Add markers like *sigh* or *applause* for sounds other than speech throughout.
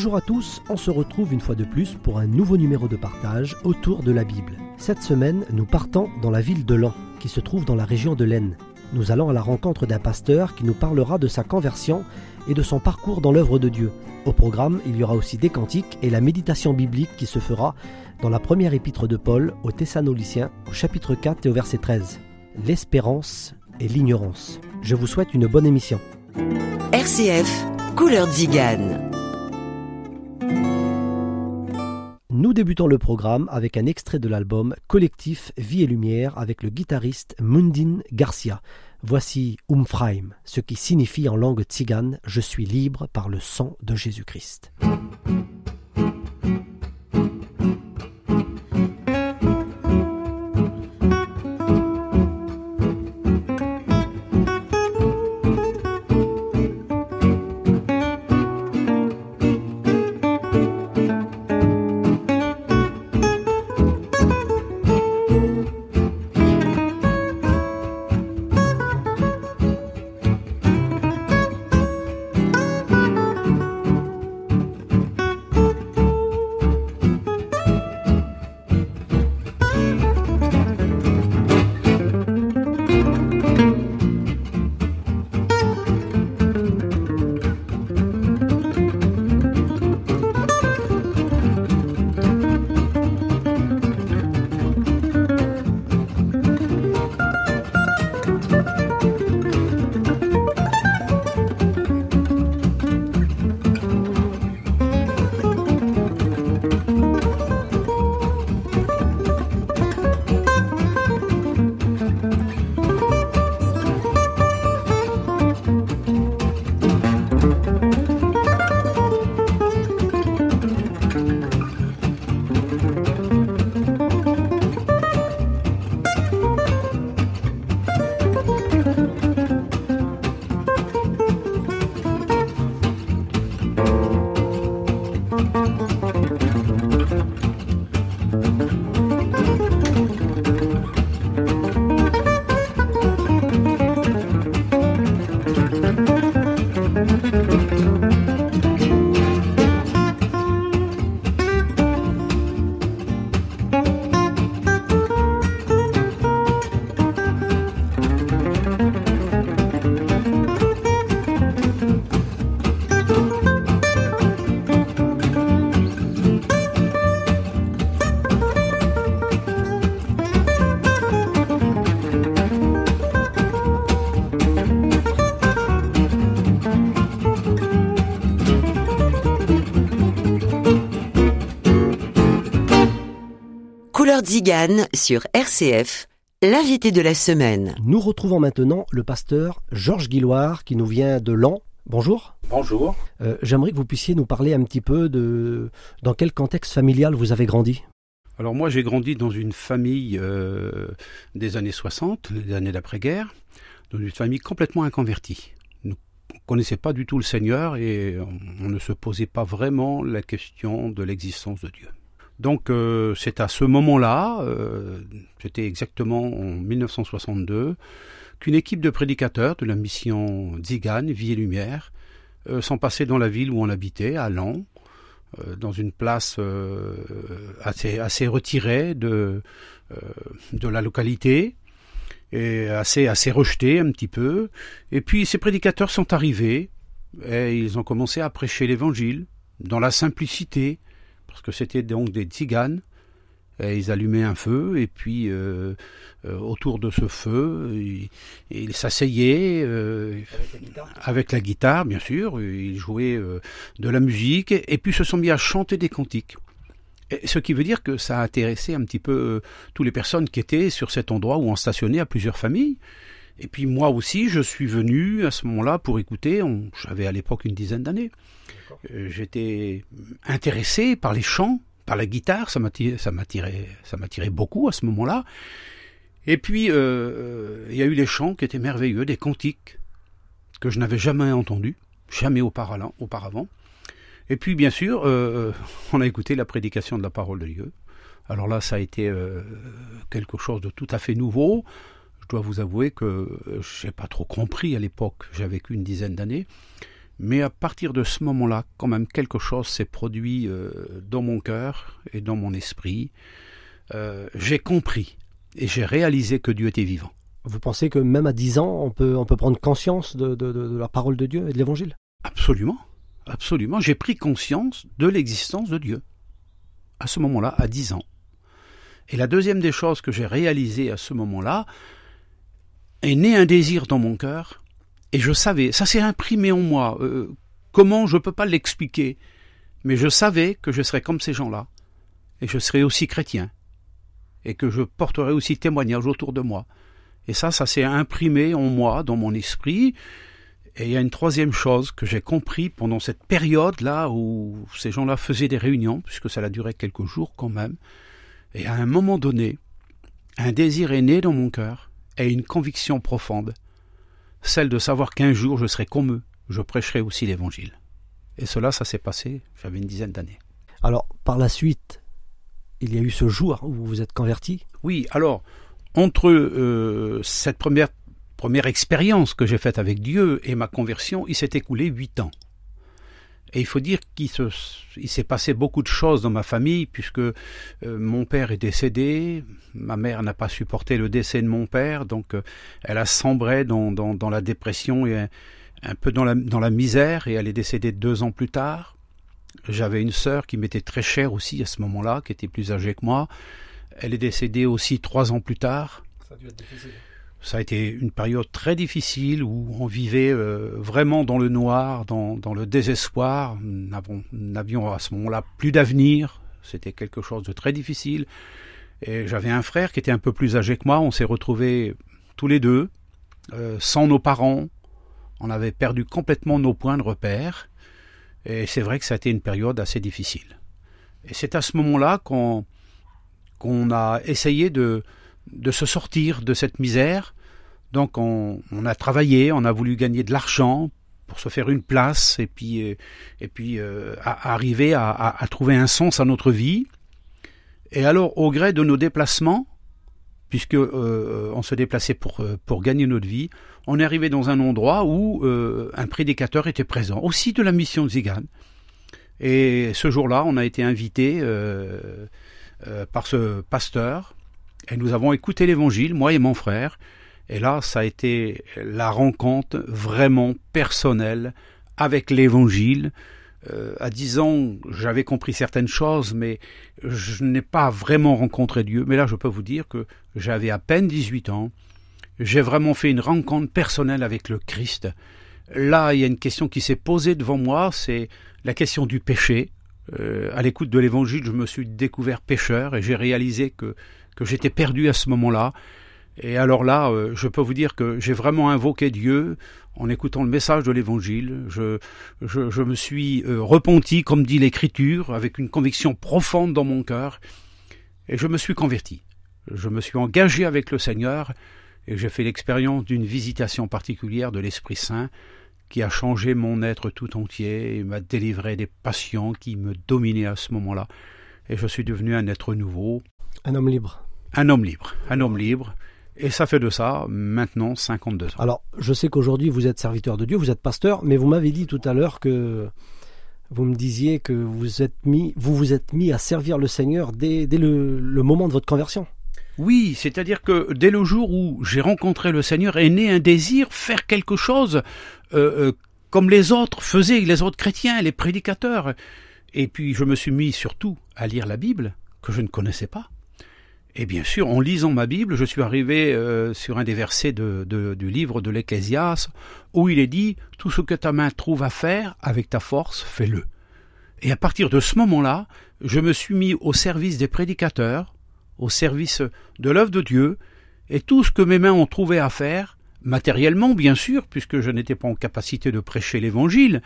Bonjour à tous, on se retrouve une fois de plus pour un nouveau numéro de partage autour de la Bible. Cette semaine, nous partons dans la ville de Lan, qui se trouve dans la région de l'Aisne. Nous allons à la rencontre d'un pasteur qui nous parlera de sa conversion et de son parcours dans l'œuvre de Dieu. Au programme, il y aura aussi des cantiques et la méditation biblique qui se fera dans la première épître de Paul aux Thessaloniciens, au chapitre 4 et au verset 13. L'espérance et l'ignorance. Je vous souhaite une bonne émission. RCF, Couleur Zigane. Nous débutons le programme avec un extrait de l'album Collectif Vie et Lumière avec le guitariste Mundin Garcia. Voici Umfraim, ce qui signifie en langue tzigane Je suis libre par le sang de Jésus-Christ. Zigane sur RCF, l'invité de la semaine. Nous retrouvons maintenant le pasteur Georges Guilloire qui nous vient de Lan. Bonjour. Bonjour. Euh, J'aimerais que vous puissiez nous parler un petit peu de dans quel contexte familial vous avez grandi? Alors moi j'ai grandi dans une famille euh, des années 60, des années d'après-guerre, dans une famille complètement inconvertie. Nous ne connaissait pas du tout le Seigneur et on, on ne se posait pas vraiment la question de l'existence de Dieu. Donc euh, c'est à ce moment-là, euh, c'était exactement en 1962, qu'une équipe de prédicateurs de la mission Zigane, Vie et Lumière, euh, sont dans la ville où on habitait, à Lan, euh, dans une place assez, retirée de, de la localité, et assez, assez rejetée un petit peu. Et puis ces prédicateurs sont arrivés, et ils ont commencé à prêcher l'Évangile, dans la simplicité, parce que c'était donc des tziganes. Et ils allumaient un feu et puis euh, euh, autour de ce feu, ils, ils s'asseyaient euh, avec la guitare, bien sûr. Ils jouaient de la musique et, puis se sont mis à chanter des cantiques. Et ce qui veut dire que ça a intéressé un petit peu toutes les personnes qui étaient sur cet endroit où on stationnait à plusieurs familles. Et puis moi aussi, je suis venu à ce moment-là pour écouter. J'avais à l'époque une dizaine d'années. Euh, J'étais intéressé par les chants par la guitare, ça m'attirait, ça m'attirait, beaucoup à ce moment-là. Et puis euh, il y a eu les chants qui étaient merveilleux, des cantiques que je n'avais jamais entendus, jamais auparavant. auparavant. Et puis bien sûr, euh, *laughs* on a écouté la prédication de la parole de Dieu. Alors là, ça a été euh, quelque chose de tout à fait nouveau. Je dois vous avouer que je n'ai pas trop compris à l'époque, j'avais qu'une dizaine d'années. Mais à partir de ce moment-là, quand même, quelque chose s'est produit euh, dans mon cœur et dans mon esprit. Euh, j'ai compris et j'ai réalisé que Dieu était vivant. Vous pensez que même à 10 ans, on peut, on peut prendre conscience de, de la parole de Dieu et de l'Évangile? Absolument, absolument. J'ai pris conscience de l'existence de Dieu. À ce moment-là, à 10 ans. Et la deuxième des choses que j'ai réalisées à ce moment-là, est né un désir dans mon cœur et je savais, ça s'est imprimé en moi. Euh, comment je ne peux pas l'expliquer, mais je savais que je serais comme ces gens-là, et je serais aussi chrétien, et que je porterais aussi témoignage autour de moi. Et ça, ça s'est imprimé en moi, dans mon esprit. Et il y a une troisième chose que j'ai compris pendant cette période-là où ces gens-là faisaient des réunions, puisque ça a duré quelques jours quand même. Et à un moment donné, un désir est né dans mon cœur et une conviction profonde celle de savoir qu'un jour je serai comme eux, je prêcherai aussi l'Évangile. Et cela, ça s'est passé, j'avais une dizaine d'années. Alors, par la suite, il y a eu ce jour où vous vous êtes converti? Oui, alors, entre euh, cette première, première expérience que j'ai faite avec Dieu et ma conversion, il s'est écoulé huit ans. Et il faut dire qu'il s'est passé beaucoup de choses dans ma famille, puisque euh, mon père est décédé, ma mère n'a pas supporté le décès de mon père, donc euh, elle a sombré dans, la dépression et un, peu dans la, misère, et elle est décédée deux ans plus tard. J'avais une sœur qui m'était très chère aussi à ce moment-là, qui était plus âgée que moi. Elle est décédée aussi trois ans plus tard. Ça a dû être. Ça a été une période très difficile où on vivait euh, vraiment dans le noir, dans, le désespoir. Nous n'avions à ce moment-là plus d'avenir. C'était quelque chose de très difficile. Et j'avais un frère qui était un peu plus âgé que moi. On s'est retrouvés tous les deux, euh, sans nos parents. On avait perdu complètement nos points de repère. Et c'est vrai que ça a été une période assez difficile. Et c'est à ce moment-là qu'on qu'on a essayé de, de se sortir de cette misère. Donc on, a travaillé, on a voulu gagner de l'argent pour se faire une place et puis, euh, et puis euh, arriver à, trouver un sens à notre vie. Et alors au gré de nos déplacements, puisque euh, on se déplaçait pour, pour gagner notre vie, on est arrivé dans un endroit où un prédicateur était présent, aussi de la mission de Zigan. Et ce jour-là, on a été invité par ce pasteur et nous avons écouté l'évangile, moi et mon frère. Et là, ça a été la rencontre vraiment personnelle avec l'évangile. Euh, à dix ans, j'avais compris certaines choses, mais je n'ai pas vraiment rencontré Dieu. Mais là, je peux vous dire que j'avais à peine 18 ans. J'ai vraiment fait une rencontre personnelle avec le Christ. Là, il y a une question qui s'est posée devant moi, c'est la question du péché. Euh, à l'écoute de l'évangile, je me suis découvert pécheur et j'ai réalisé que que j'étais perdu à ce moment-là. Et alors là, euh, je peux vous dire que j'ai vraiment invoqué Dieu en écoutant le message de l'Évangile. Je, me suis euh, repenti, comme dit l'Écriture, avec une conviction profonde dans mon cœur, et je me suis converti. Je me suis engagé avec le Seigneur, et j'ai fait l'expérience d'une visitation particulière de l'Esprit Saint qui a changé mon être tout entier et m'a délivré des passions qui me dominaient à ce moment-là. Et je suis devenu un être nouveau. Un homme libre. Un homme libre. Un homme libre. Et ça fait de ça maintenant 52 ans. Alors, je sais qu'aujourd'hui vous êtes serviteur de Dieu, vous êtes pasteur, mais vous m'avez dit tout à l'heure que vous me disiez que vous êtes mis, vous vous êtes mis à servir le Seigneur dès, le, moment de votre conversion. Oui, c'est-à-dire que dès le jour où j'ai rencontré le Seigneur est né un désir faire quelque chose euh, euh, comme les autres faisaient, les autres chrétiens, les prédicateurs. Et puis je me suis mis surtout à lire la Bible que je ne connaissais pas. Et bien sûr, en lisant ma Bible, je suis arrivé euh, sur un des versets du livre de l'Ecclésias, où il est dit Tout ce que ta main trouve à faire, avec ta force, fais-le. Et à partir de ce moment-là, je me suis mis au service des prédicateurs, au service de l'œuvre de Dieu, et tout ce que mes mains ont trouvé à faire, matériellement bien sûr, puisque je n'étais pas en capacité de prêcher l'Évangile,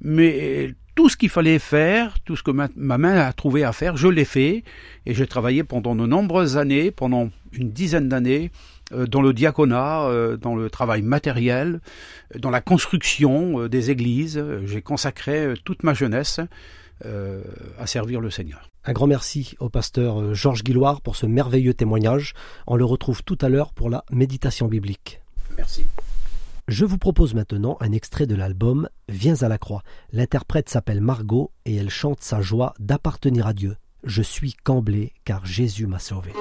mais tout ce qu'il fallait faire, tout ce que ma, main a trouvé à faire, je l'ai fait. Et j'ai travaillé pendant de nombreuses années, pendant une dizaine d'années, euh, dans le diaconat, euh, dans le travail matériel, dans la construction des églises. J'ai consacré toute ma jeunesse à servir le Seigneur. Un grand merci au pasteur Georges Guilloire pour ce merveilleux témoignage. On le retrouve tout à l'heure pour la méditation biblique. Merci. Je vous propose maintenant un extrait de l'album Viens à la croix. L'interprète s'appelle Margot et elle chante sa joie d'appartenir à Dieu. Je suis comblé car Jésus m'a sauvé.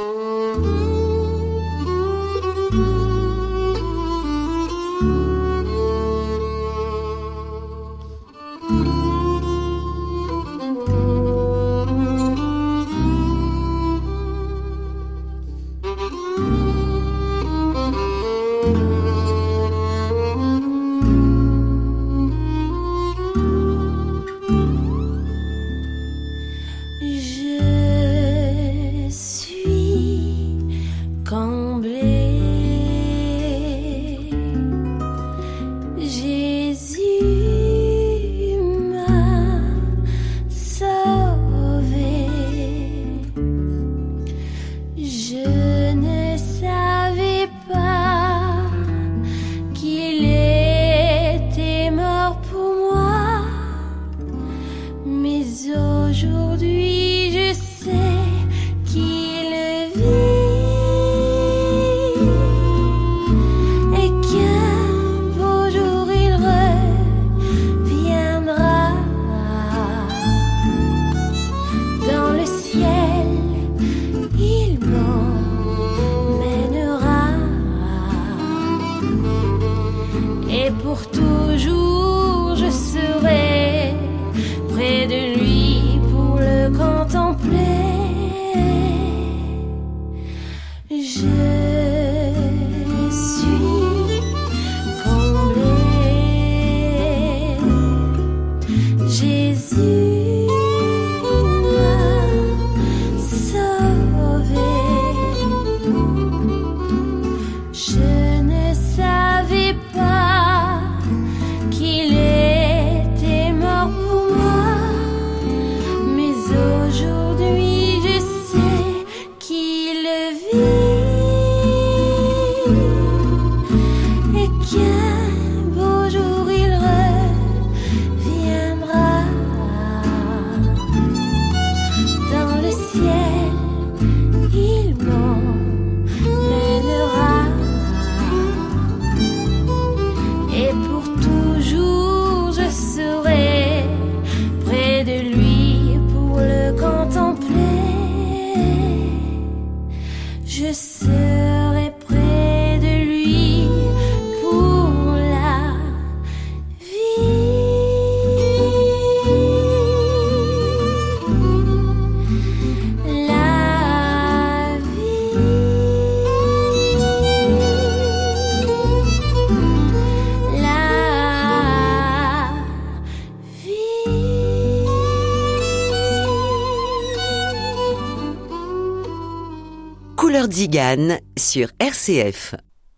See.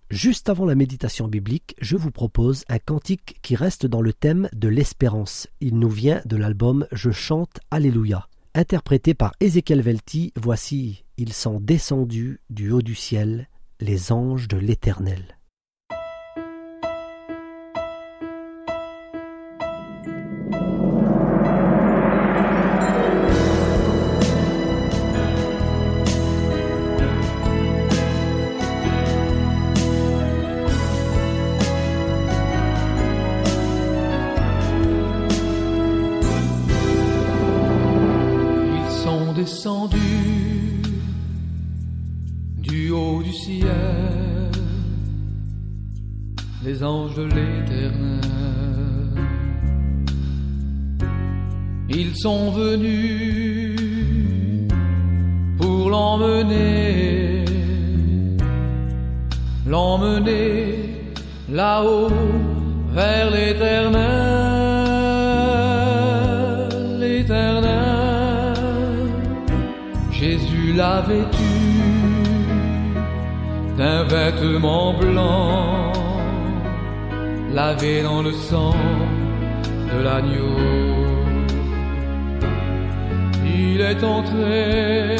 Juste avant la méditation biblique, je vous propose un cantique qui reste dans le thème de l'espérance. Il nous vient de l'album Je chante Alléluia. Interprété par Ézéchiel Velti, voici Ils sont descendus du haut du ciel, les anges de l'Éternel. Sont venus pour l'emmener, l'emmener là-haut vers l'éternel, l'éternel. Jésus l'a vêtu d'un vêtement blanc, lavé dans le sang de l'agneau. Il est entré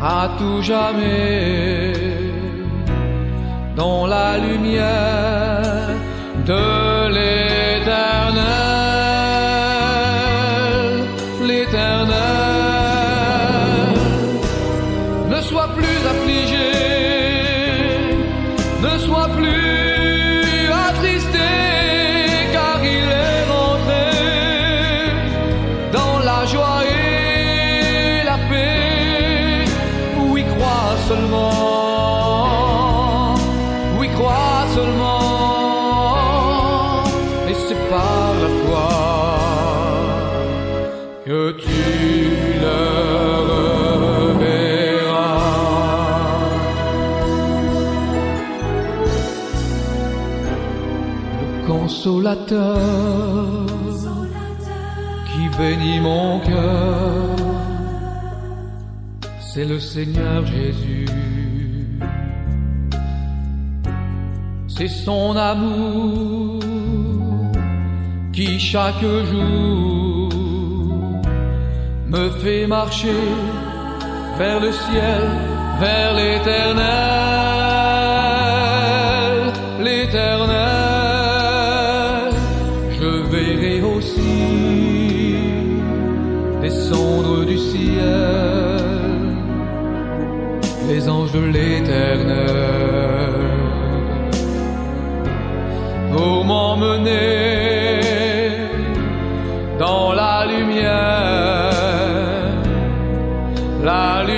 à tout jamais dans la lumière de l'éternel, consolateur qui bénit mon cœur, c'est le Seigneur Jésus. C'est son amour qui chaque jour me fait marcher vers le ciel, vers l'éternel, l'éternel. Descendre du ciel les anges de l'éternel. Pour m'emmener dans la lumière, la lumière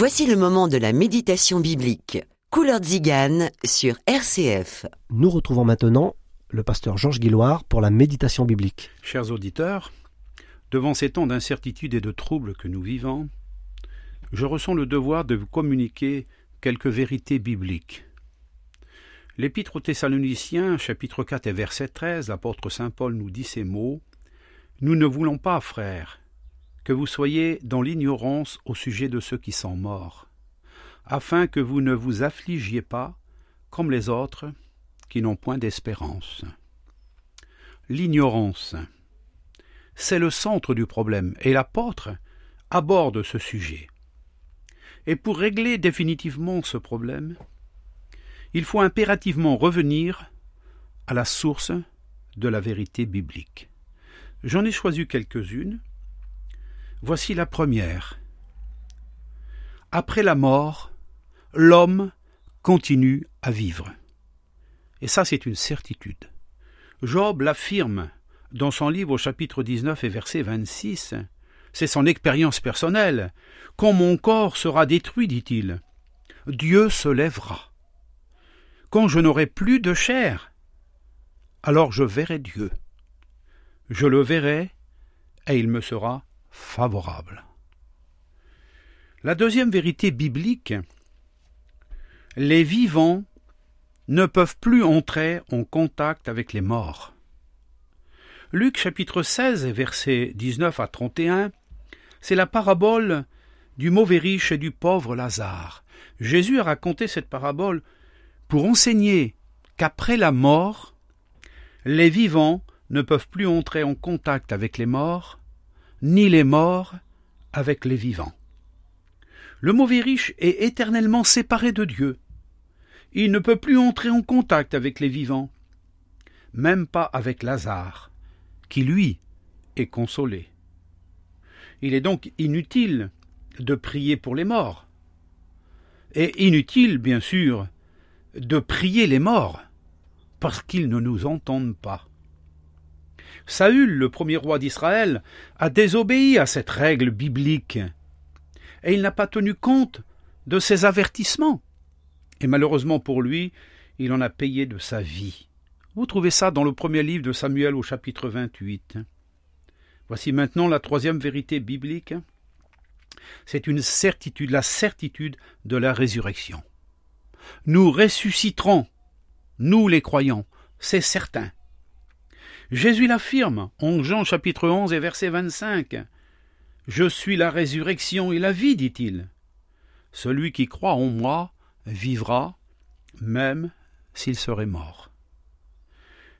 Voici le moment de la méditation biblique. Couleur Zigane sur RCF. Nous retrouvons maintenant le pasteur Georges Guilloire pour la méditation biblique. Chers auditeurs, devant ces temps d'incertitude et de troubles que nous vivons, je ressens le devoir de vous communiquer quelques vérités bibliques. L'Épître aux Thessaloniciens, chapitre 4 et verset 13, l'apôtre saint Paul nous dit ces mots Nous ne voulons pas, frères, que vous soyez dans l'ignorance au sujet de ceux qui sont morts, afin que vous ne vous affligiez pas comme les autres qui n'ont point d'espérance. L'ignorance, c'est le centre du problème, et l'apôtre aborde ce sujet. Et pour régler définitivement ce problème, il faut impérativement revenir à la source de la vérité biblique. J'en ai choisi quelques-unes. Voici la première. Après la mort, l'homme continue à vivre. Et ça, c'est une certitude. Job l'affirme dans son livre au chapitre 19 et verset 26. C'est son expérience personnelle. Quand mon corps sera détruit, dit-il, Dieu se lèvera. Quand je n'aurai plus de chair, alors je verrai Dieu. Je le verrai et il me sera favorable. La deuxième vérité biblique, les vivants ne peuvent plus entrer en contact avec les morts. Luc chapitre 16 versets 19 à 31, c'est la parabole du mauvais riche et du pauvre Lazare. Jésus a raconté cette parabole pour enseigner qu'après la mort, les vivants ne peuvent plus entrer en contact avec les morts, ni les morts avec les vivants. Le mauvais riche est éternellement séparé de Dieu. Il ne peut plus entrer en contact avec les vivants, même pas avec Lazare, qui lui est consolé. Il est donc inutile de prier pour les morts, Et inutile, bien sûr, de prier les morts, parce qu'ils ne nous entendent pas. Saül, le premier roi d'Israël, a désobéi à cette règle biblique, et il n'a pas tenu compte de ses avertissements. Et malheureusement pour lui, il en a payé de sa vie. Vous trouvez ça dans le premier livre de Samuel au chapitre 28. Voici maintenant la troisième vérité biblique. C'est une certitude, la certitude de la résurrection. Nous ressusciterons, nous les croyants, c'est certain. Jésus l'affirme en Jean chapitre 11 et verset 25. Je suis la résurrection et la vie, dit-il. Celui qui croit en moi vivra, même s'il serait mort.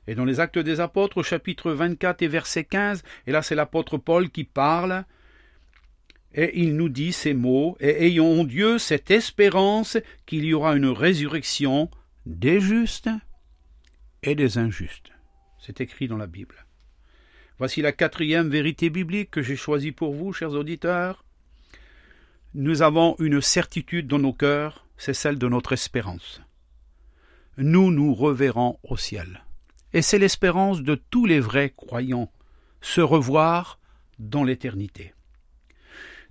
Et dans les Actes des Apôtres, chapitre 24 et verset 15, et là c'est l'apôtre Paul qui parle, et il nous dit ces mots, et ayons en Dieu cette espérance qu'il y aura une résurrection des justes et des injustes. C'est écrit dans la Bible. Voici la quatrième vérité biblique que j'ai choisie pour vous, chers auditeurs. Nous avons une certitude dans nos cœurs, c'est celle de notre espérance. Nous nous reverrons au ciel. Et c'est l'espérance de tous les vrais croyants, se revoir dans l'éternité.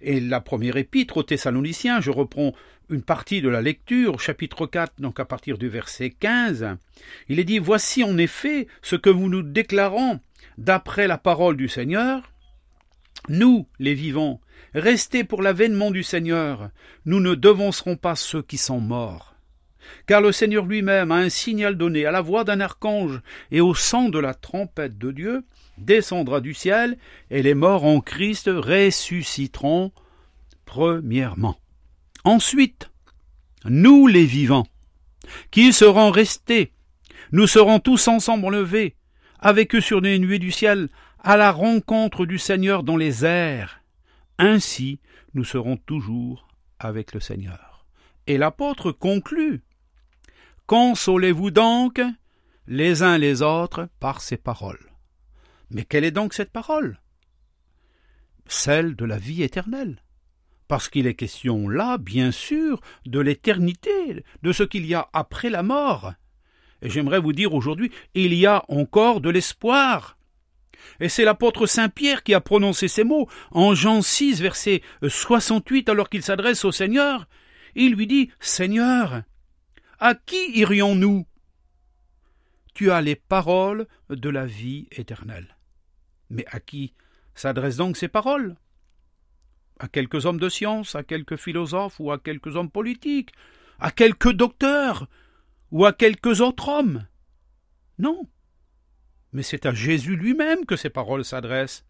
Et la première épître aux Thessaloniciens, je reprends une partie de la lecture, chapitre 4, donc à partir du verset 15, il est dit Voici en effet ce que vous nous déclarons d'après la parole du Seigneur. Nous, les vivants, restés pour l'avènement du Seigneur, nous ne devancerons pas ceux qui sont morts. Car le Seigneur lui-même a un signal donné à la voix d'un archange et au son de la trompette de Dieu, descendra du ciel, et les morts en Christ ressusciteront premièrement. Ensuite, nous les vivants, qui serons restés, nous serons tous ensemble enlevés, avec eux sur les nuées du ciel, à la rencontre du Seigneur dans les airs. Ainsi, nous serons toujours avec le Seigneur. Et l'apôtre conclut. Consolez-vous donc les uns les autres par ces paroles. Mais quelle est donc cette parole? Celle de la vie éternelle. Parce qu'il est question là, bien sûr, de l'éternité, de ce qu'il y a après la mort. Et j'aimerais vous dire aujourd'hui, il y a encore de l'espoir. Et c'est l'apôtre Saint Pierre qui a prononcé ces mots en Jean 6, verset 68, alors qu'il s'adresse au Seigneur. Il lui dit, Seigneur, à qui irions-nous? Tu as les paroles de la vie éternelle. Mais à qui s'adressent donc ces paroles? À quelques hommes de science, à quelques philosophes ou à quelques hommes politiques, à quelques docteurs ou à quelques autres hommes. Non. Mais c'est à Jésus lui-même que ces paroles s'adressent.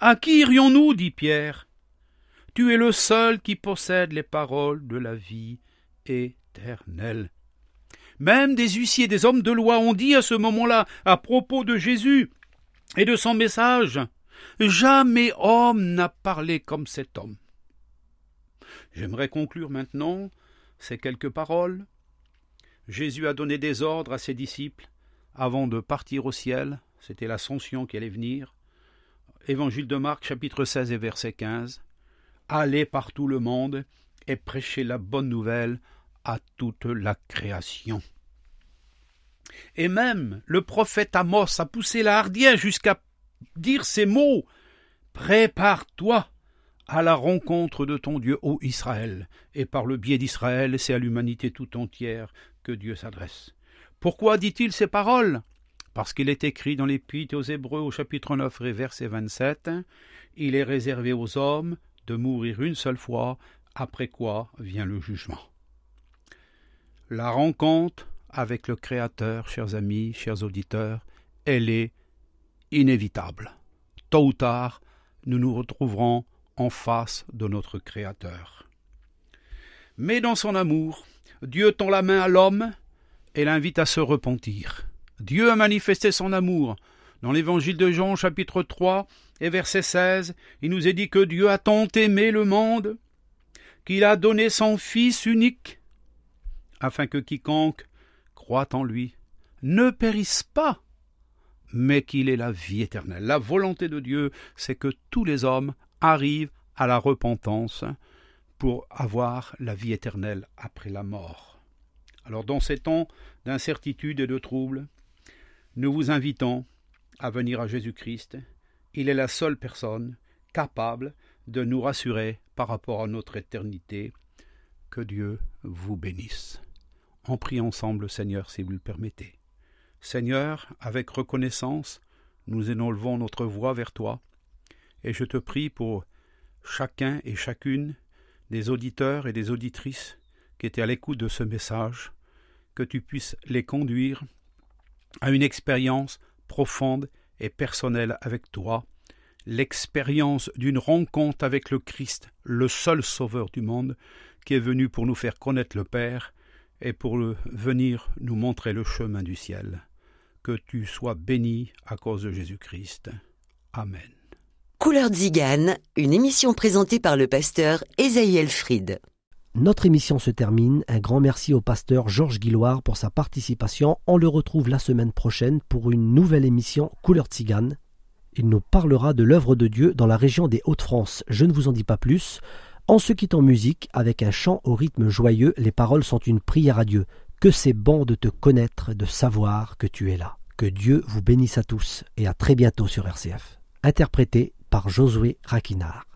À qui irions-nous dit Pierre. Tu es le seul qui possède les paroles de la vie éternelle. Même des huissiers, des hommes de loi ont dit à ce moment-là, à propos de Jésus et de son message, Jamais homme n'a parlé comme cet homme. J'aimerais conclure maintenant ces quelques paroles Jésus a donné des ordres à ses disciples avant de partir au ciel, c'était l'ascension qui allait venir. Évangile de Marc, chapitre 16 et verset 15. Allez par tout le monde et prêchez la bonne nouvelle à toute la création. Et même le prophète Amos a poussé la hardiesse jusqu'à dire ces mots. Prépare-toi à la rencontre de ton Dieu, ô Israël, et par le biais d'Israël, c'est à l'humanité tout entière que Dieu s'adresse. Pourquoi dit-il ces paroles? Parce qu'il est écrit dans l'Épître aux Hébreux au chapitre 9 et verset 27 Il est réservé aux hommes de mourir une seule fois, après quoi vient le jugement. La rencontre avec le Créateur, chers amis, chers auditeurs, elle est inévitable. Tôt ou tard, nous nous retrouverons en face de notre Créateur. Mais dans son amour, Dieu tend la main à l'homme et l'invite à se repentir. Dieu a manifesté son amour. Dans l'évangile de Jean, chapitre 3 et verset 16, il nous est dit que Dieu a tant aimé le monde qu'il a donné son Fils unique, afin que quiconque croit en lui ne périsse pas, mais qu'il ait la vie éternelle. La volonté de Dieu, c'est que tous les hommes arrivent à la repentance pour avoir la vie éternelle après la mort. Alors dans ces temps d'incertitude et de trouble, nous vous invitons à venir à Jésus-Christ. Il est la seule personne capable de nous rassurer par rapport à notre éternité. Que Dieu vous bénisse. En prie ensemble, Seigneur, si vous le permettez. Seigneur, avec reconnaissance, nous élevons notre voix vers toi, et je te prie pour chacun et chacune des auditeurs et des auditrices qui étaient à l'écoute de ce message, que tu puisses les conduire à une expérience profonde et personnelle avec toi, l'expérience d'une rencontre avec le Christ, le seul Sauveur du monde, qui est venu pour nous faire connaître le Père et pour venir nous montrer le chemin du ciel. Que tu sois béni à cause de Jésus-Christ. Amen. Couleur Zigane, une émission présentée par le pasteur Esaïel Fried. Notre émission se termine. Un grand merci au pasteur Georges Guilloire pour sa participation. On le retrouve la semaine prochaine pour une nouvelle émission Couleur Tzigane. Il nous parlera de l'œuvre de Dieu dans la région des Hauts-de-France. Je ne vous en dis pas plus. En se quittant musique, avec un chant au rythme joyeux, les paroles sont une prière à Dieu. Que c'est bon de te connaître, de savoir que tu es là. Que Dieu vous bénisse à tous et à très bientôt sur RCF. Interprété par Josué Raquinard.